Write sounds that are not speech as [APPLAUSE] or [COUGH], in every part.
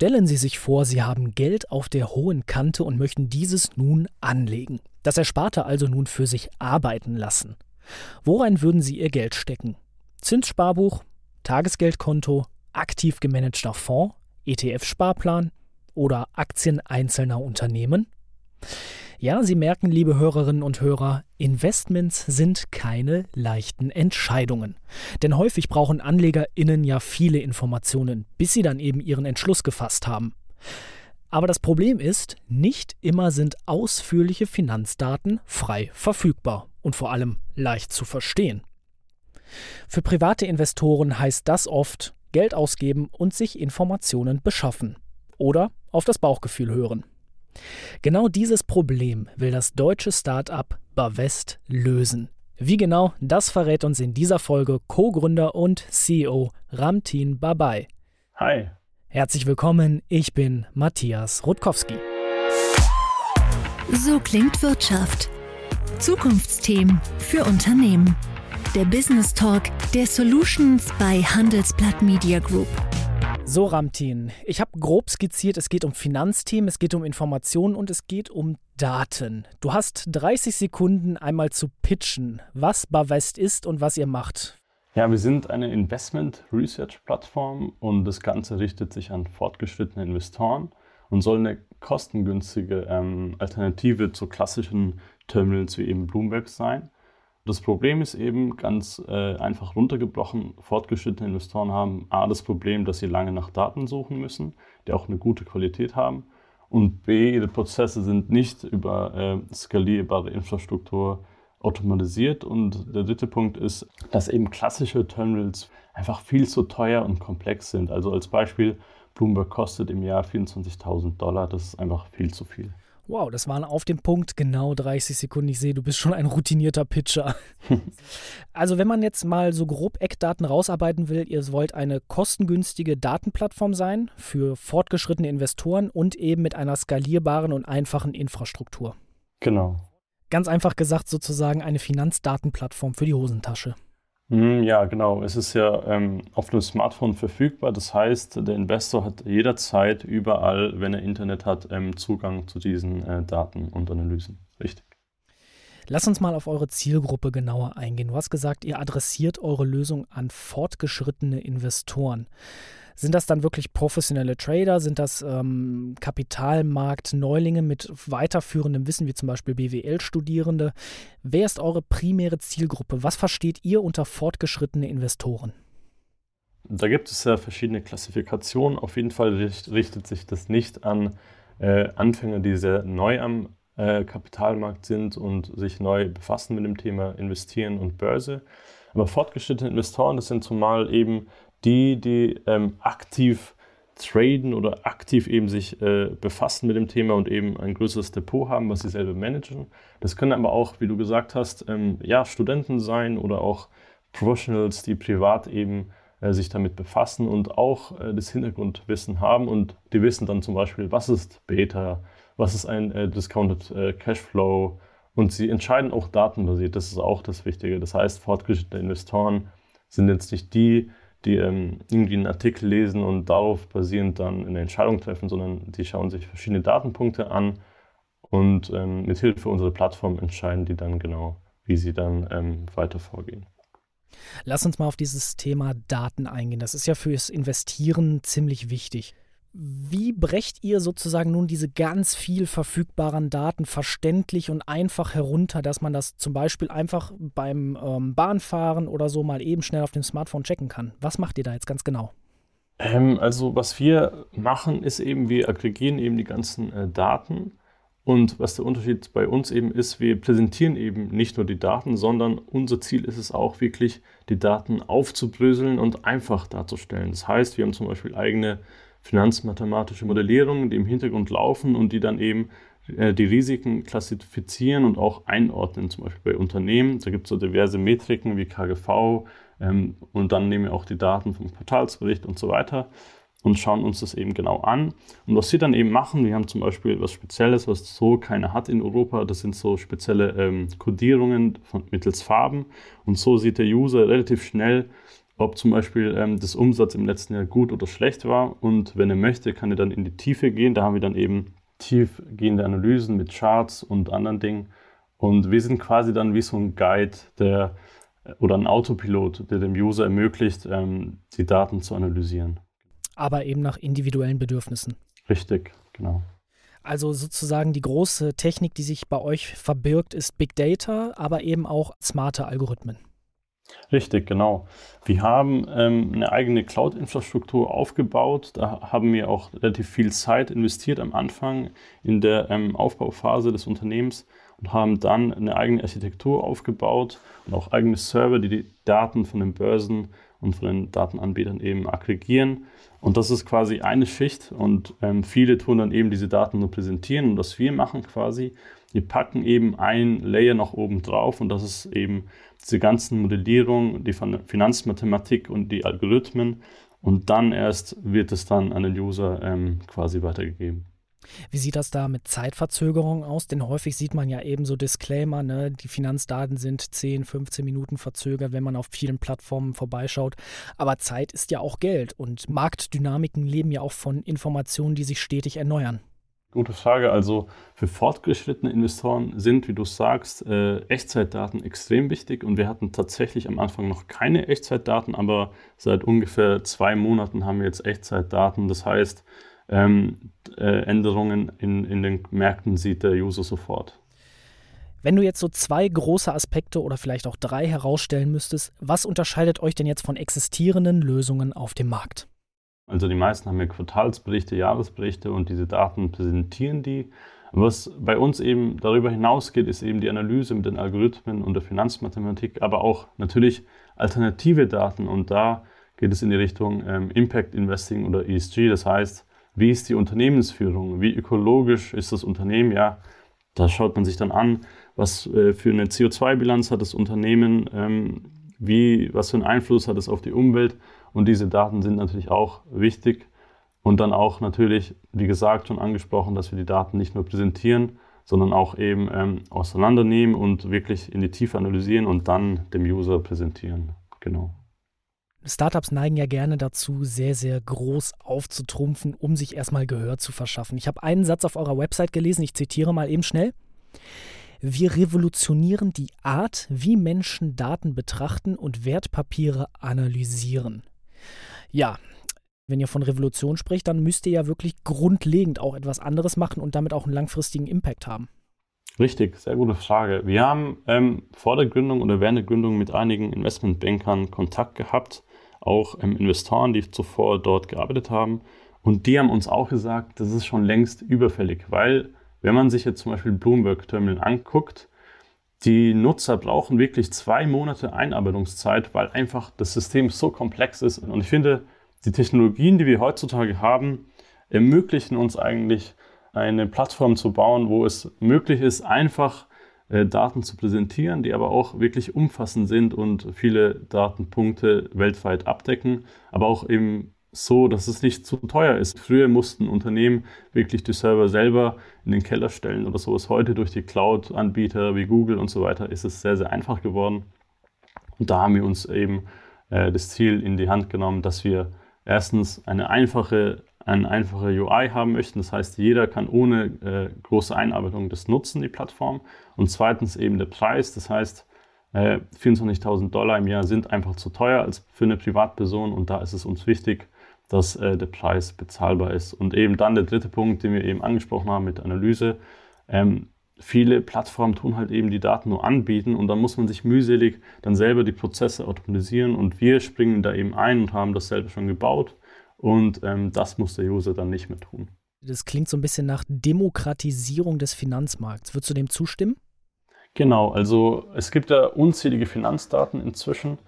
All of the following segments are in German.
Stellen Sie sich vor, Sie haben Geld auf der hohen Kante und möchten dieses nun anlegen. Das Ersparte also nun für sich arbeiten lassen. Worein würden Sie Ihr Geld stecken? Zinssparbuch, Tagesgeldkonto, aktiv gemanagter Fonds, ETF-Sparplan oder Aktien einzelner Unternehmen? Ja, Sie merken, liebe Hörerinnen und Hörer, Investments sind keine leichten Entscheidungen. Denn häufig brauchen AnlegerInnen ja viele Informationen, bis sie dann eben ihren Entschluss gefasst haben. Aber das Problem ist, nicht immer sind ausführliche Finanzdaten frei verfügbar und vor allem leicht zu verstehen. Für private Investoren heißt das oft Geld ausgeben und sich Informationen beschaffen oder auf das Bauchgefühl hören. Genau dieses Problem will das deutsche Start-up Bavest lösen. Wie genau, das verrät uns in dieser Folge Co-Gründer und CEO Ramtin Babai. Hi. Herzlich willkommen, ich bin Matthias Rutkowski. So klingt Wirtschaft. Zukunftsthemen für Unternehmen. Der Business Talk der Solutions bei Handelsblatt Media Group. So, Ramtin, ich habe grob skizziert, es geht um Finanzthemen, es geht um Informationen und es geht um Daten. Du hast 30 Sekunden einmal zu pitchen, was Bavest ist und was ihr macht. Ja, wir sind eine Investment Research Plattform und das Ganze richtet sich an fortgeschrittene Investoren und soll eine kostengünstige ähm, Alternative zu klassischen Terminals wie eben Bloomberg sein. Das Problem ist eben ganz äh, einfach runtergebrochen, fortgeschrittene Investoren haben A das Problem, dass sie lange nach Daten suchen müssen, die auch eine gute Qualität haben. Und B, ihre Prozesse sind nicht über äh, skalierbare Infrastruktur automatisiert. Und der dritte Punkt ist, dass eben klassische Terminals einfach viel zu teuer und komplex sind. Also als Beispiel, Bloomberg kostet im Jahr 24.000 Dollar, das ist einfach viel zu viel. Wow, das waren auf dem Punkt genau 30 Sekunden. Ich sehe, du bist schon ein routinierter Pitcher. [LAUGHS] also wenn man jetzt mal so grob Eckdaten rausarbeiten will, ihr wollt eine kostengünstige Datenplattform sein für fortgeschrittene Investoren und eben mit einer skalierbaren und einfachen Infrastruktur. Genau. Ganz einfach gesagt sozusagen eine Finanzdatenplattform für die Hosentasche. Hm, ja, genau. Es ist ja ähm, auf dem Smartphone verfügbar. Das heißt, der Investor hat jederzeit, überall, wenn er Internet hat, ähm, Zugang zu diesen äh, Daten und Analysen. Richtig. Lass uns mal auf eure Zielgruppe genauer eingehen. Du hast gesagt, ihr adressiert eure Lösung an fortgeschrittene Investoren. Sind das dann wirklich professionelle Trader? Sind das ähm, Kapitalmarkt-Neulinge mit weiterführendem Wissen, wie zum Beispiel BWL-Studierende? Wer ist eure primäre Zielgruppe? Was versteht ihr unter fortgeschrittene Investoren? Da gibt es ja verschiedene Klassifikationen. Auf jeden Fall richtet sich das nicht an äh, Anfänger, die sehr neu am äh, Kapitalmarkt sind und sich neu befassen mit dem Thema Investieren und Börse. Aber fortgeschrittene Investoren, das sind zumal eben die, die ähm, aktiv traden oder aktiv eben sich äh, befassen mit dem Thema und eben ein größeres Depot haben, was sie selber managen. Das können aber auch, wie du gesagt hast, ähm, ja, Studenten sein oder auch Professionals, die privat eben äh, sich damit befassen und auch äh, das Hintergrundwissen haben und die wissen dann zum Beispiel, was ist Beta, was ist ein äh, Discounted äh, Cashflow und sie entscheiden auch datenbasiert. Das ist auch das Wichtige. Das heißt, fortgeschrittene Investoren sind jetzt nicht die, die ähm, irgendwie einen Artikel lesen und darauf basierend dann eine Entscheidung treffen, sondern die schauen sich verschiedene Datenpunkte an und ähm, mit Hilfe unserer Plattform entscheiden die dann genau, wie sie dann ähm, weiter vorgehen. Lass uns mal auf dieses Thema Daten eingehen. Das ist ja fürs Investieren ziemlich wichtig. Wie brecht ihr sozusagen nun diese ganz viel verfügbaren Daten verständlich und einfach herunter, dass man das zum Beispiel einfach beim ähm, Bahnfahren oder so mal eben schnell auf dem Smartphone checken kann? Was macht ihr da jetzt ganz genau? Ähm, also was wir machen, ist eben, wir aggregieren eben die ganzen äh, Daten. Und was der Unterschied bei uns eben ist, wir präsentieren eben nicht nur die Daten, sondern unser Ziel ist es auch wirklich, die Daten aufzubröseln und einfach darzustellen. Das heißt, wir haben zum Beispiel eigene finanzmathematische Modellierungen, die im Hintergrund laufen und die dann eben äh, die Risiken klassifizieren und auch einordnen, zum Beispiel bei Unternehmen. Da gibt es so diverse Metriken wie KGV ähm, und dann nehmen wir auch die Daten vom Quartalsbericht und so weiter und schauen uns das eben genau an. Und was wir dann eben machen, wir haben zum Beispiel was Spezielles, was so keiner hat in Europa, das sind so spezielle ähm, Codierungen mittels Farben und so sieht der User relativ schnell, ob zum Beispiel ähm, das Umsatz im letzten Jahr gut oder schlecht war. Und wenn er möchte, kann er dann in die Tiefe gehen. Da haben wir dann eben tiefgehende Analysen mit Charts und anderen Dingen. Und wir sind quasi dann wie so ein Guide, der oder ein Autopilot, der dem User ermöglicht, ähm, die Daten zu analysieren. Aber eben nach individuellen Bedürfnissen. Richtig, genau. Also sozusagen die große Technik, die sich bei euch verbirgt, ist Big Data, aber eben auch smarte Algorithmen. Richtig, genau. Wir haben ähm, eine eigene Cloud-Infrastruktur aufgebaut. Da haben wir auch relativ viel Zeit investiert am Anfang in der ähm, Aufbauphase des Unternehmens und haben dann eine eigene Architektur aufgebaut und auch eigene Server, die die Daten von den Börsen und von den Datenanbietern eben aggregieren. Und das ist quasi eine Schicht und ähm, viele tun dann eben diese Daten nur präsentieren. Und was wir machen quasi, wir packen eben ein Layer noch oben drauf und das ist eben diese ganzen Modellierung, die Finanzmathematik und die Algorithmen. Und dann erst wird es dann an den User ähm, quasi weitergegeben. Wie sieht das da mit Zeitverzögerung aus? Denn häufig sieht man ja eben so Disclaimer, ne? die Finanzdaten sind 10, 15 Minuten verzögert, wenn man auf vielen Plattformen vorbeischaut. Aber Zeit ist ja auch Geld und Marktdynamiken leben ja auch von Informationen, die sich stetig erneuern. Gute Frage. Also für fortgeschrittene Investoren sind, wie du sagst, äh, Echtzeitdaten extrem wichtig. Und wir hatten tatsächlich am Anfang noch keine Echtzeitdaten, aber seit ungefähr zwei Monaten haben wir jetzt Echtzeitdaten. Das heißt, ähm, äh, Änderungen in, in den Märkten sieht der User sofort. Wenn du jetzt so zwei große Aspekte oder vielleicht auch drei herausstellen müsstest, was unterscheidet euch denn jetzt von existierenden Lösungen auf dem Markt? Also die meisten haben ja Quartalsberichte, Jahresberichte und diese Daten präsentieren die. Was bei uns eben darüber hinausgeht, ist eben die Analyse mit den Algorithmen und der Finanzmathematik, aber auch natürlich alternative Daten. Und da geht es in die Richtung ähm, Impact Investing oder ESG. Das heißt, wie ist die Unternehmensführung? Wie ökologisch ist das Unternehmen? Ja, da schaut man sich dann an, was äh, für eine CO2-Bilanz hat das Unternehmen, ähm, wie, was für einen Einfluss hat es auf die Umwelt. Und diese Daten sind natürlich auch wichtig. Und dann auch natürlich, wie gesagt, schon angesprochen, dass wir die Daten nicht nur präsentieren, sondern auch eben ähm, auseinandernehmen und wirklich in die Tiefe analysieren und dann dem User präsentieren. Genau. Startups neigen ja gerne dazu, sehr, sehr groß aufzutrumpfen, um sich erstmal Gehör zu verschaffen. Ich habe einen Satz auf eurer Website gelesen, ich zitiere mal eben schnell. Wir revolutionieren die Art, wie Menschen Daten betrachten und Wertpapiere analysieren. Ja, wenn ihr von Revolution spricht, dann müsst ihr ja wirklich grundlegend auch etwas anderes machen und damit auch einen langfristigen Impact haben. Richtig, sehr gute Frage. Wir haben ähm, vor der Gründung oder während der Gründung mit einigen Investmentbankern Kontakt gehabt auch ähm, Investoren, die zuvor dort gearbeitet haben. Und die haben uns auch gesagt, das ist schon längst überfällig, weil wenn man sich jetzt zum Beispiel Bloomberg Terminal anguckt, die Nutzer brauchen wirklich zwei Monate Einarbeitungszeit, weil einfach das System so komplex ist. Und ich finde, die Technologien, die wir heutzutage haben, ermöglichen uns eigentlich eine Plattform zu bauen, wo es möglich ist, einfach äh, Daten zu präsentieren, die aber auch wirklich umfassend sind und viele Datenpunkte weltweit abdecken, aber auch eben so, dass es nicht zu teuer ist. Früher mussten Unternehmen wirklich die Server selber in den Keller stellen oder sowas. Heute durch die Cloud-Anbieter wie Google und so weiter ist es sehr, sehr einfach geworden. Und da haben wir uns eben äh, das Ziel in die Hand genommen, dass wir erstens eine einfache eine einfache UI haben möchten. Das heißt, jeder kann ohne äh, große Einarbeitung das nutzen, die Plattform. Und zweitens eben der Preis. Das heißt, äh, 24.000 Dollar im Jahr sind einfach zu teuer als für eine Privatperson. Und da ist es uns wichtig, dass äh, der Preis bezahlbar ist. Und eben dann der dritte Punkt, den wir eben angesprochen haben mit Analyse. Ähm, viele Plattformen tun halt eben die Daten nur anbieten und dann muss man sich mühselig dann selber die Prozesse automatisieren und wir springen da eben ein und haben das selber schon gebaut und ähm, das muss der User dann nicht mehr tun. Das klingt so ein bisschen nach Demokratisierung des Finanzmarkts. Würdest du dem zustimmen? Genau, also es gibt ja unzählige Finanzdaten inzwischen.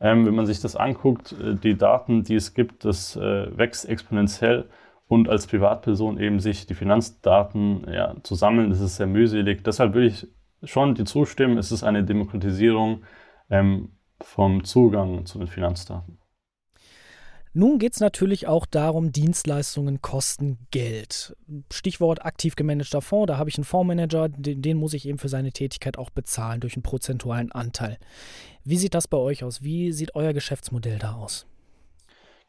Ähm, wenn man sich das anguckt, äh, die Daten, die es gibt, das äh, wächst exponentiell. Und als Privatperson eben sich die Finanzdaten ja, zu sammeln, das ist sehr mühselig. Deshalb will ich schon dir zustimmen, es ist eine Demokratisierung ähm, vom Zugang zu den Finanzdaten. Nun geht es natürlich auch darum, Dienstleistungen kosten Geld. Stichwort aktiv gemanagter Fonds, da habe ich einen Fondsmanager, den, den, muss ich eben für seine Tätigkeit auch bezahlen durch einen prozentualen Anteil. Wie sieht das bei euch aus? Wie sieht euer Geschäftsmodell da aus?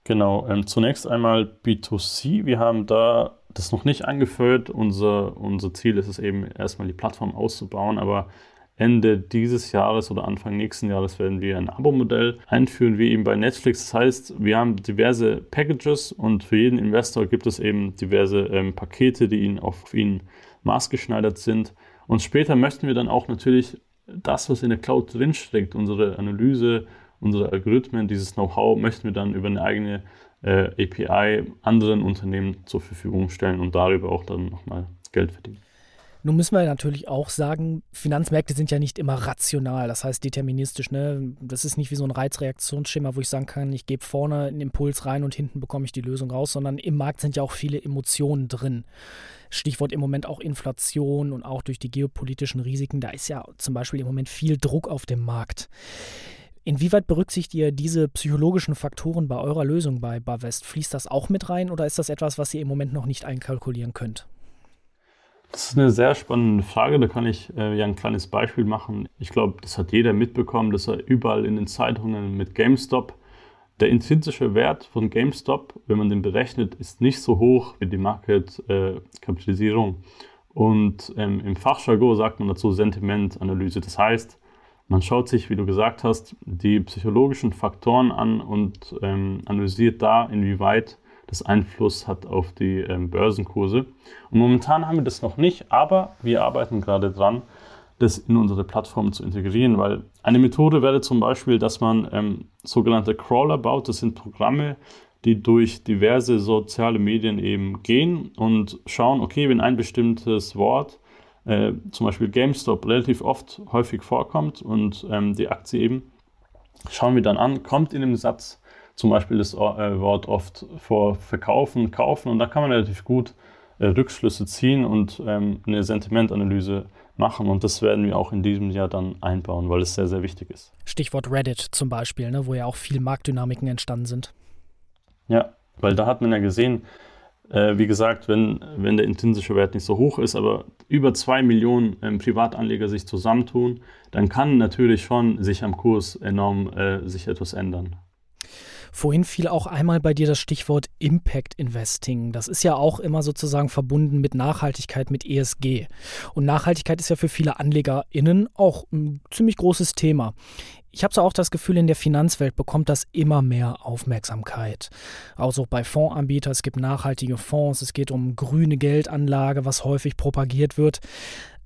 Genau, ähm, zunächst einmal B2C. Wir haben da das noch nicht angeführt. Unser, unser Ziel ist es eben erstmal die Plattform auszubauen, aber Ende dieses Jahres oder Anfang nächsten Jahres werden wir ein Abo-Modell einführen, wie eben bei Netflix. Das heißt, wir haben diverse Packages und für jeden Investor gibt es eben diverse ähm, Pakete, die ihn auf ihn maßgeschneidert sind. Und später möchten wir dann auch natürlich das, was in der Cloud drinsteckt, unsere Analyse, unsere Algorithmen, dieses Know-how, möchten wir dann über eine eigene äh, API anderen Unternehmen zur Verfügung stellen und darüber auch dann nochmal Geld verdienen. Nun müssen wir natürlich auch sagen, Finanzmärkte sind ja nicht immer rational, das heißt deterministisch. Ne? Das ist nicht wie so ein Reizreaktionsschema, wo ich sagen kann, ich gebe vorne einen Impuls rein und hinten bekomme ich die Lösung raus, sondern im Markt sind ja auch viele Emotionen drin. Stichwort im Moment auch Inflation und auch durch die geopolitischen Risiken, da ist ja zum Beispiel im Moment viel Druck auf dem Markt. Inwieweit berücksichtigt ihr diese psychologischen Faktoren bei eurer Lösung bei Bavest? Fließt das auch mit rein oder ist das etwas, was ihr im Moment noch nicht einkalkulieren könnt? Das ist eine sehr spannende Frage. Da kann ich äh, ja ein kleines Beispiel machen. Ich glaube, das hat jeder mitbekommen, dass er überall in den Zeitungen mit GameStop der intrinsische Wert von GameStop, wenn man den berechnet, ist nicht so hoch wie die Market-Kapitalisierung. Äh, Und ähm, im Fachjargon sagt man dazu Sentimentanalyse. Das heißt, man schaut sich, wie du gesagt hast, die psychologischen Faktoren an und ähm, analysiert da, inwieweit das Einfluss hat auf die ähm, Börsenkurse. Und momentan haben wir das noch nicht, aber wir arbeiten gerade dran, das in unsere Plattform zu integrieren, weil eine Methode wäre zum Beispiel, dass man ähm, sogenannte Crawler baut. Das sind Programme, die durch diverse soziale Medien eben gehen und schauen, okay, wenn ein bestimmtes Wort, äh, zum Beispiel GameStop, relativ oft häufig vorkommt und ähm, die Aktie eben, schauen wir dann an, kommt in dem Satz zum Beispiel das äh, Wort oft vor verkaufen, kaufen und da kann man relativ gut äh, Rückschlüsse ziehen und ähm, eine Sentimentanalyse machen und das werden wir auch in diesem Jahr dann einbauen, weil es sehr, sehr wichtig ist. Stichwort Reddit zum Beispiel, ne, wo ja auch viel Marktdynamiken entstanden sind. Ja, weil da hat man ja gesehen, äh, wie gesagt, wenn, wenn der intrinsische Wert nicht so hoch ist, aber über zwei Millionen ähm, Privatanleger sich zusammentun, dann kann natürlich schon sich am Kurs enorm äh, sich etwas ändern. Vorhin fiel auch einmal bei dir das Stichwort Impact Investing. Das ist ja auch immer sozusagen verbunden mit Nachhaltigkeit, mit ESG. Und Nachhaltigkeit ist ja für viele AnlegerInnen auch ein ziemlich großes Thema. Ich habe so auch das Gefühl, in der Finanzwelt bekommt das immer mehr Aufmerksamkeit. Auch bei Fondsanbietern, es gibt nachhaltige Fonds, es geht um grüne Geldanlage, was häufig propagiert wird.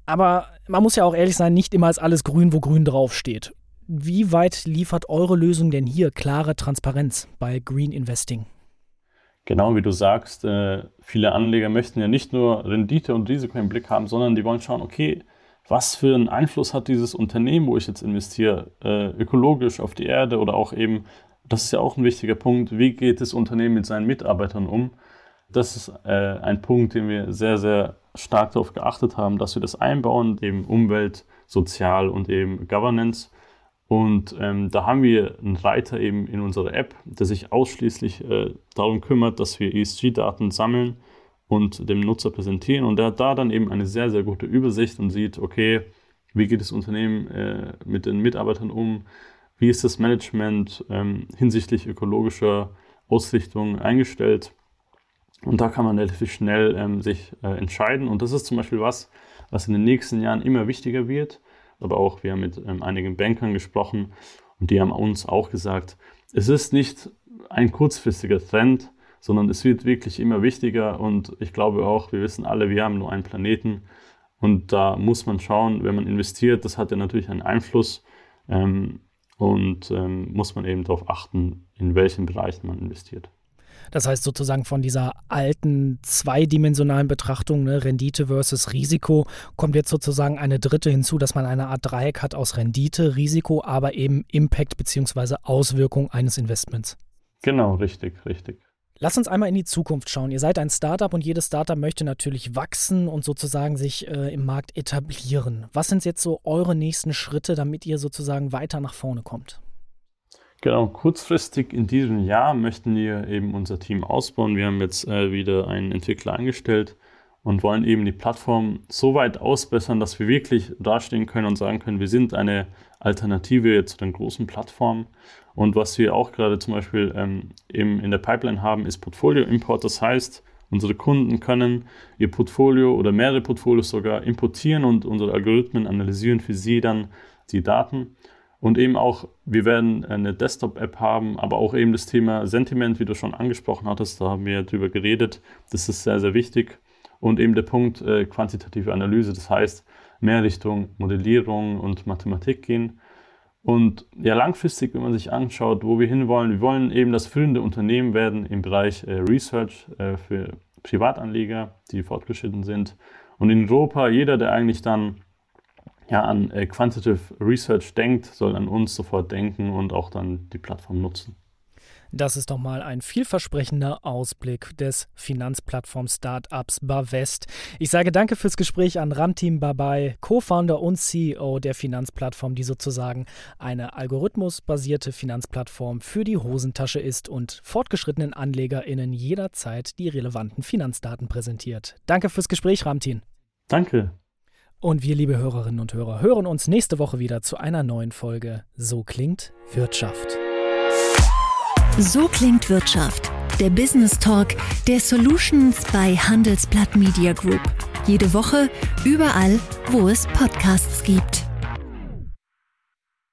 Aber man muss ja auch ehrlich sein, nicht immer ist alles grün, wo grün draufsteht. Wie weit liefert eure Lösung denn hier klare Transparenz bei Green Investing? Genau wie du sagst, äh, viele Anleger möchten ja nicht nur Rendite und Risiko im Blick haben, sondern die wollen schauen, okay, was für einen Einfluss hat dieses Unternehmen, wo ich jetzt investiere, äh, ökologisch auf die Erde oder auch eben, das ist ja auch ein wichtiger Punkt, wie geht das Unternehmen mit seinen Mitarbeitern um? Das ist äh, ein Punkt, den wir sehr, sehr stark darauf geachtet haben, dass wir das einbauen, eben Umwelt, Sozial und eben Governance. Und ähm, da haben wir einen Reiter eben in unserer App, der sich ausschließlich äh, darum kümmert, dass wir ESG-Daten sammeln und dem Nutzer präsentieren. Und der hat da dann eben eine sehr, sehr gute Übersicht und sieht, okay, wie geht das Unternehmen äh, mit den Mitarbeitern um, wie ist das Management ähm, hinsichtlich ökologischer Ausrichtung eingestellt. Und da kann man relativ schnell ähm, sich äh, entscheiden. Und das ist zum Beispiel was, was in den nächsten Jahren immer wichtiger wird aber auch wir haben mit ähm, einigen Bankern gesprochen und die haben uns auch gesagt, es ist nicht ein kurzfristiger Trend, sondern es wird wirklich immer wichtiger und ich glaube auch, wir wissen alle, wir haben nur einen Planeten und da muss man schauen, wenn man investiert, das hat ja natürlich einen Einfluss ähm, und ähm, muss man eben darauf achten, in welchen Bereichen man investiert. Das heißt sozusagen von dieser alten zweidimensionalen Betrachtung, ne, Rendite versus Risiko, kommt jetzt sozusagen eine dritte hinzu, dass man eine Art Dreieck hat aus Rendite, Risiko, aber eben Impact bzw. Auswirkung eines Investments. Genau, richtig, richtig. Lass uns einmal in die Zukunft schauen. Ihr seid ein Startup und jedes Startup möchte natürlich wachsen und sozusagen sich äh, im Markt etablieren. Was sind jetzt so eure nächsten Schritte, damit ihr sozusagen weiter nach vorne kommt? Genau, kurzfristig in diesem Jahr möchten wir eben unser Team ausbauen. Wir haben jetzt äh, wieder einen Entwickler angestellt und wollen eben die Plattform so weit ausbessern, dass wir wirklich dastehen können und sagen können, wir sind eine Alternative zu den großen Plattformen. Und was wir auch gerade zum Beispiel ähm, eben in der Pipeline haben, ist Portfolio-Import. Das heißt, unsere Kunden können ihr Portfolio oder mehrere Portfolios sogar importieren und unsere Algorithmen analysieren für sie dann die Daten. Und eben auch, wir werden eine Desktop-App haben, aber auch eben das Thema Sentiment, wie du schon angesprochen hattest, da haben wir drüber geredet. Das ist sehr, sehr wichtig. Und eben der Punkt äh, quantitative Analyse, das heißt, mehr Richtung Modellierung und Mathematik gehen. Und ja, langfristig, wenn man sich anschaut, wo wir hinwollen, wir wollen eben das führende Unternehmen werden im Bereich äh, Research äh, für Privatanleger, die fortgeschritten sind. Und in Europa, jeder, der eigentlich dann ja, an äh, Quantitative Research denkt, soll an uns sofort denken und auch dann die Plattform nutzen. Das ist doch mal ein vielversprechender Ausblick des Finanzplattform-Startups Bavest. Ich sage danke fürs Gespräch an Ramtim Babai, Co-Founder und CEO der Finanzplattform, die sozusagen eine algorithmusbasierte Finanzplattform für die Hosentasche ist und fortgeschrittenen AnlegerInnen jederzeit die relevanten Finanzdaten präsentiert. Danke fürs Gespräch, Ramtin. Danke. Und wir, liebe Hörerinnen und Hörer, hören uns nächste Woche wieder zu einer neuen Folge So klingt Wirtschaft. So klingt Wirtschaft. Der Business Talk der Solutions bei Handelsblatt Media Group. Jede Woche, überall, wo es Podcasts gibt.